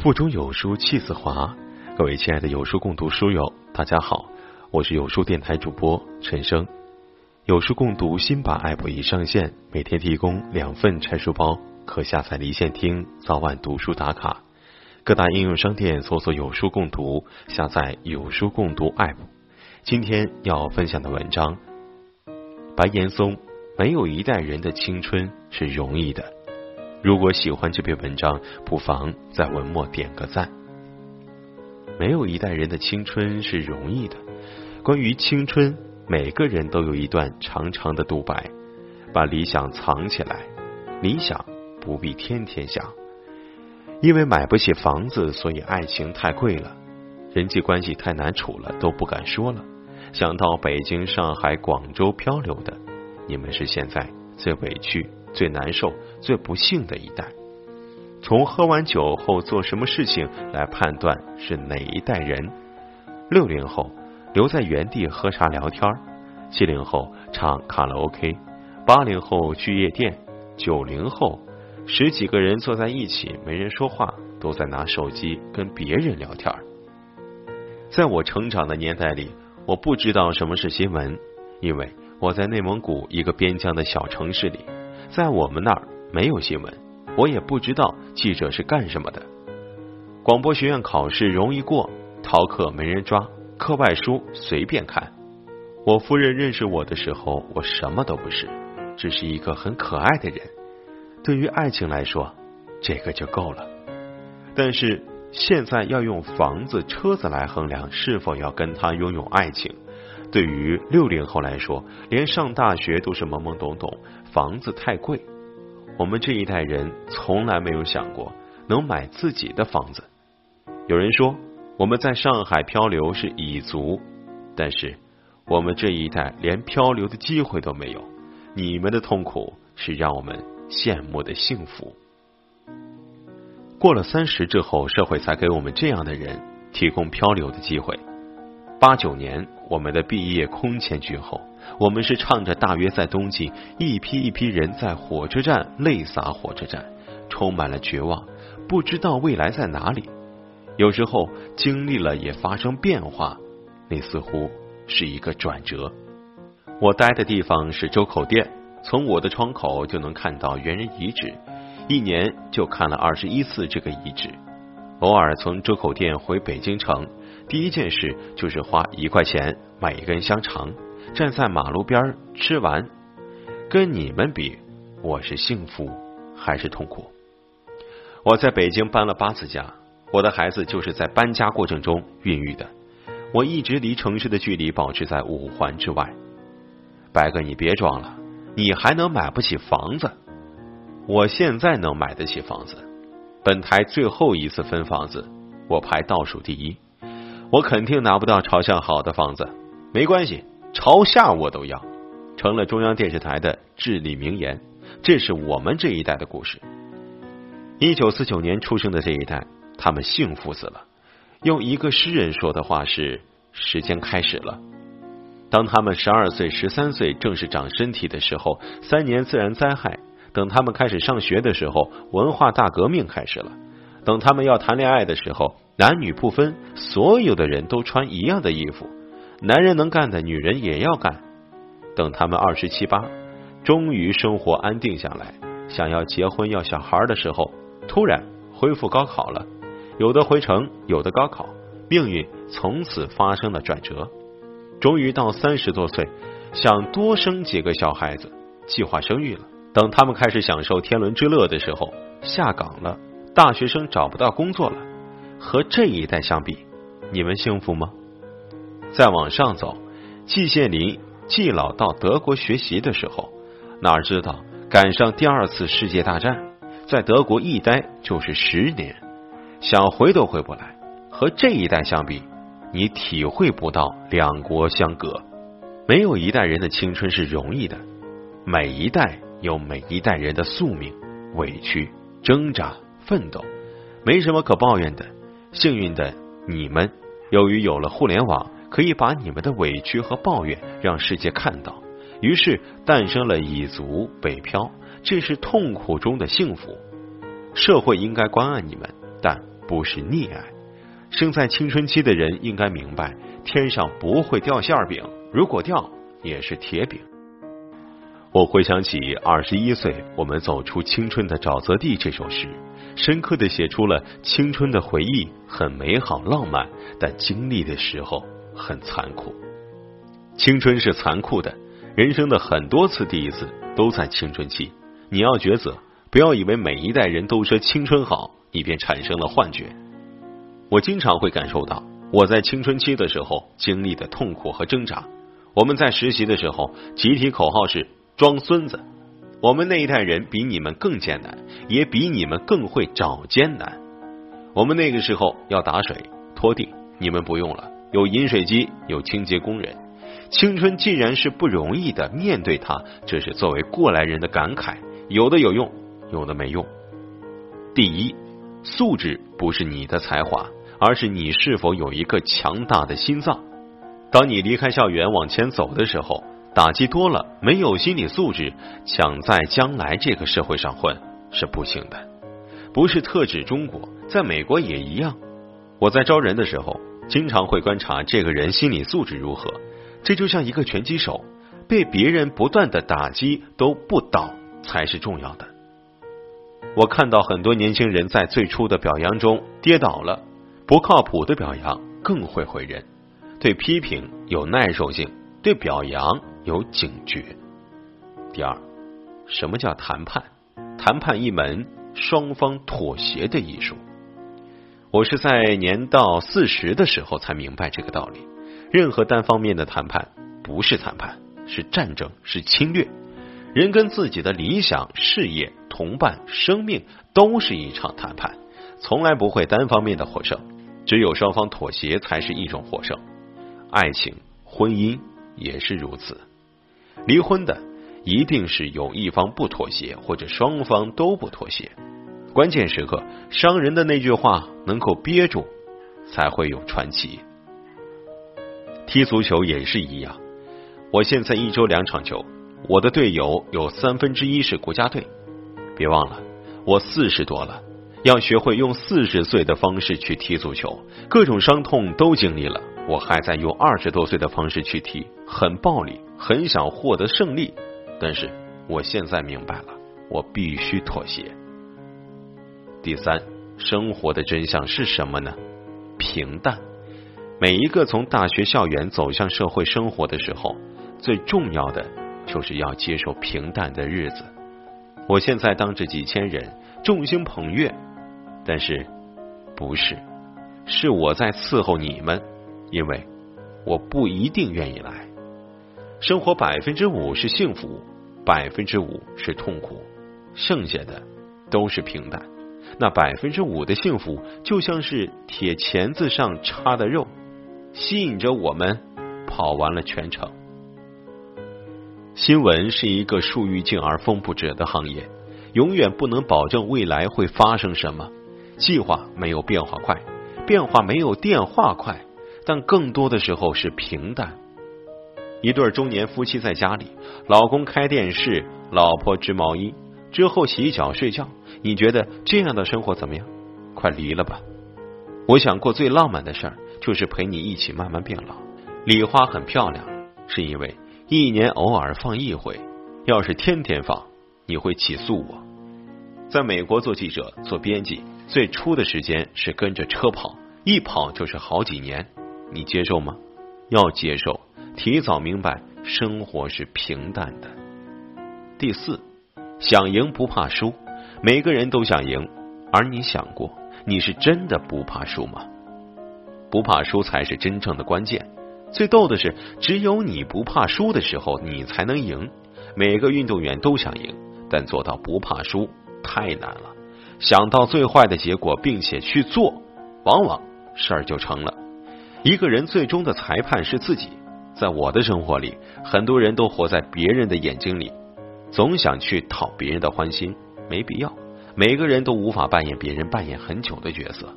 腹中有书气自华，各位亲爱的有书共读书友，大家好，我是有书电台主播陈生。有书共读新版 App 已上线，每天提供两份拆书包，可下载离线听，早晚读书打卡。各大应用商店搜索“有书共读”，下载有书共读 App。今天要分享的文章，白岩松：没有一代人的青春是容易的。如果喜欢这篇文章，不妨在文末点个赞。没有一代人的青春是容易的。关于青春，每个人都有一段长长的独白。把理想藏起来，理想不必天天想。因为买不起房子，所以爱情太贵了，人际关系太难处了，都不敢说了。想到北京、上海、广州漂流的，你们是现在最委屈。最难受、最不幸的一代，从喝完酒后做什么事情来判断是哪一代人。六零后留在原地喝茶聊天七零后唱卡拉 OK，八零后去夜店，九零后十几个人坐在一起没人说话，都在拿手机跟别人聊天在我成长的年代里，我不知道什么是新闻，因为我在内蒙古一个边疆的小城市里。在我们那儿没有新闻，我也不知道记者是干什么的。广播学院考试容易过，逃课没人抓，课外书随便看。我夫人认识我的时候，我什么都不是，只是一个很可爱的人。对于爱情来说，这个就够了。但是现在要用房子、车子来衡量是否要跟他拥有爱情。对于六零后来说，连上大学都是懵懵懂懂，房子太贵。我们这一代人从来没有想过能买自己的房子。有人说我们在上海漂流是蚁族，但是我们这一代连漂流的机会都没有。你们的痛苦是让我们羡慕的幸福。过了三十之后，社会才给我们这样的人提供漂流的机会。八九年，我们的毕业空前绝后，我们是唱着《大约在冬季》，一批一批人在火车站泪洒火车站，充满了绝望，不知道未来在哪里。有时候经历了也发生变化，那似乎是一个转折。我待的地方是周口店，从我的窗口就能看到猿人遗址，一年就看了二十一次这个遗址。偶尔从周口店回北京城。第一件事就是花一块钱买一根香肠，站在马路边吃完。跟你们比，我是幸福还是痛苦？我在北京搬了八次家，我的孩子就是在搬家过程中孕育的。我一直离城市的距离保持在五环之外。白哥，你别装了，你还能买不起房子？我现在能买得起房子。本台最后一次分房子，我排倒数第一。我肯定拿不到朝向好的房子，没关系，朝下我都要。成了中央电视台的至理名言，这是我们这一代的故事。一九四九年出生的这一代，他们幸福死了。用一个诗人说的话是：时间开始了。当他们十二岁、十三岁正是长身体的时候，三年自然灾害；等他们开始上学的时候，文化大革命开始了；等他们要谈恋爱的时候。男女不分，所有的人都穿一样的衣服。男人能干的，女人也要干。等他们二十七八，终于生活安定下来，想要结婚要小孩的时候，突然恢复高考了。有的回城，有的高考，命运从此发生了转折。终于到三十多岁，想多生几个小孩子，计划生育了。等他们开始享受天伦之乐的时候，下岗了。大学生找不到工作了。和这一代相比，你们幸福吗？再往上走，季羡林季老到德国学习的时候，哪知道赶上第二次世界大战，在德国一待就是十年，想回都回不来。和这一代相比，你体会不到两国相隔。没有一代人的青春是容易的，每一代有每一代人的宿命、委屈、挣扎、奋斗，没什么可抱怨的。幸运的你们，由于有了互联网，可以把你们的委屈和抱怨让世界看到，于是诞生了蚁族、北漂，这是痛苦中的幸福。社会应该关爱你们，但不是溺爱。生在青春期的人应该明白，天上不会掉馅饼，如果掉也是铁饼。我回想起二十一岁，我们走出青春的沼泽地这首诗，深刻的写出了青春的回忆很美好浪漫，但经历的时候很残酷。青春是残酷的，人生的很多次第一次都在青春期，你要抉择，不要以为每一代人都说青春好，你便产生了幻觉。我经常会感受到我在青春期的时候经历的痛苦和挣扎。我们在实习的时候，集体口号是。装孙子，我们那一代人比你们更艰难，也比你们更会找艰难。我们那个时候要打水、拖地，你们不用了，有饮水机，有清洁工人。青春既然是不容易的，面对它，这是作为过来人的感慨。有的有用，有的没用。第一，素质不是你的才华，而是你是否有一个强大的心脏。当你离开校园往前走的时候。打击多了，没有心理素质，想在将来这个社会上混是不行的。不是特指中国，在美国也一样。我在招人的时候，经常会观察这个人心理素质如何。这就像一个拳击手，被别人不断的打击都不倒才是重要的。我看到很多年轻人在最初的表扬中跌倒了，不靠谱的表扬更会毁人。对批评有耐受性，对表扬。有警觉。第二，什么叫谈判？谈判一门双方妥协的艺术。我是在年到四十的时候才明白这个道理。任何单方面的谈判不是谈判，是战争，是侵略。人跟自己的理想、事业、同伴、生命都是一场谈判，从来不会单方面的获胜。只有双方妥协，才是一种获胜。爱情、婚姻也是如此。离婚的一定是有一方不妥协，或者双方都不妥协。关键时刻，伤人的那句话能够憋住，才会有传奇。踢足球也是一样。我现在一周两场球，我的队友有三分之一是国家队。别忘了，我四十多了，要学会用四十岁的方式去踢足球。各种伤痛都经历了，我还在用二十多岁的方式去踢，很暴力。很想获得胜利，但是我现在明白了，我必须妥协。第三，生活的真相是什么呢？平淡。每一个从大学校园走向社会生活的时候，最重要的就是要接受平淡的日子。我现在当着几千人，众星捧月，但是不是，是我在伺候你们，因为我不一定愿意来。生活百分之五是幸福，百分之五是痛苦，剩下的都是平淡。那百分之五的幸福，就像是铁钳子上插的肉，吸引着我们跑完了全程。新闻是一个树欲静而风不止的行业，永远不能保证未来会发生什么。计划没有变化快，变化没有电话快，但更多的时候是平淡。一对中年夫妻在家里，老公开电视，老婆织毛衣，之后洗脚睡觉。你觉得这样的生活怎么样？快离了吧！我想过最浪漫的事儿，就是陪你一起慢慢变老。礼花很漂亮，是因为一年偶尔放一回。要是天天放，你会起诉我。在美国做记者、做编辑，最初的时间是跟着车跑，一跑就是好几年。你接受吗？要接受。提早明白，生活是平淡的。第四，想赢不怕输，每个人都想赢，而你想过，你是真的不怕输吗？不怕输才是真正的关键。最逗的是，只有你不怕输的时候，你才能赢。每个运动员都想赢，但做到不怕输太难了。想到最坏的结果，并且去做，往往事儿就成了。一个人最终的裁判是自己。在我的生活里，很多人都活在别人的眼睛里，总想去讨别人的欢心，没必要。每个人都无法扮演别人扮演很久的角色，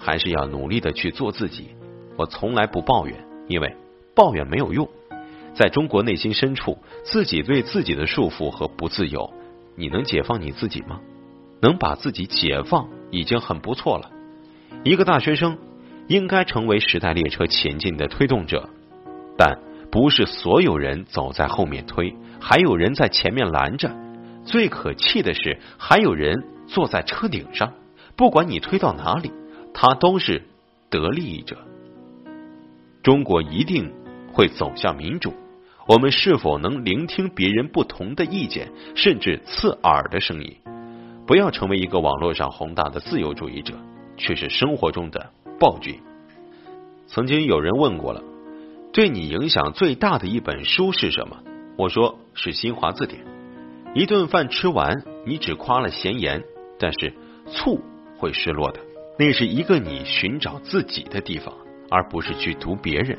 还是要努力的去做自己。我从来不抱怨，因为抱怨没有用。在中国内心深处，自己对自己的束缚和不自由，你能解放你自己吗？能把自己解放已经很不错了。一个大学生应该成为时代列车前进的推动者，但不是所有人走在后面推，还有人在前面拦着。最可气的是，还有人坐在车顶上，不管你推到哪里，他都是得利益者。中国一定会走向民主，我们是否能聆听别人不同的意见，甚至刺耳的声音？不要成为一个网络上宏大的自由主义者，却是生活中的暴君。曾经有人问过了，对你影响最大的一本书是什么？我说是新华字典。一顿饭吃完，你只夸了咸盐，但是醋会失落的。那是一个你寻找自己的地方，而不是去读别人。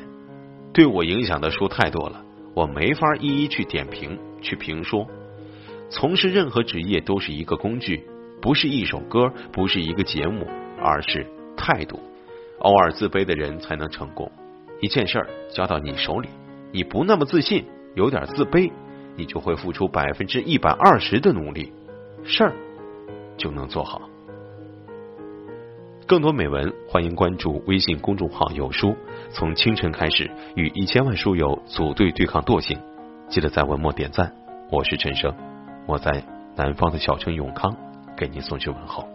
对我影响的书太多了，我没法一一去点评、去评说。从事任何职业都是一个工具，不是一首歌，不是一个节目，而是态度。偶尔自卑的人才能成功。一件事儿交到你手里，你不那么自信，有点自卑。你就会付出百分之一百二十的努力，事儿就能做好。更多美文，欢迎关注微信公众号“有书”。从清晨开始，与一千万书友组队对抗惰性。记得在文末点赞。我是陈生，我在南方的小城永康，给您送去问候。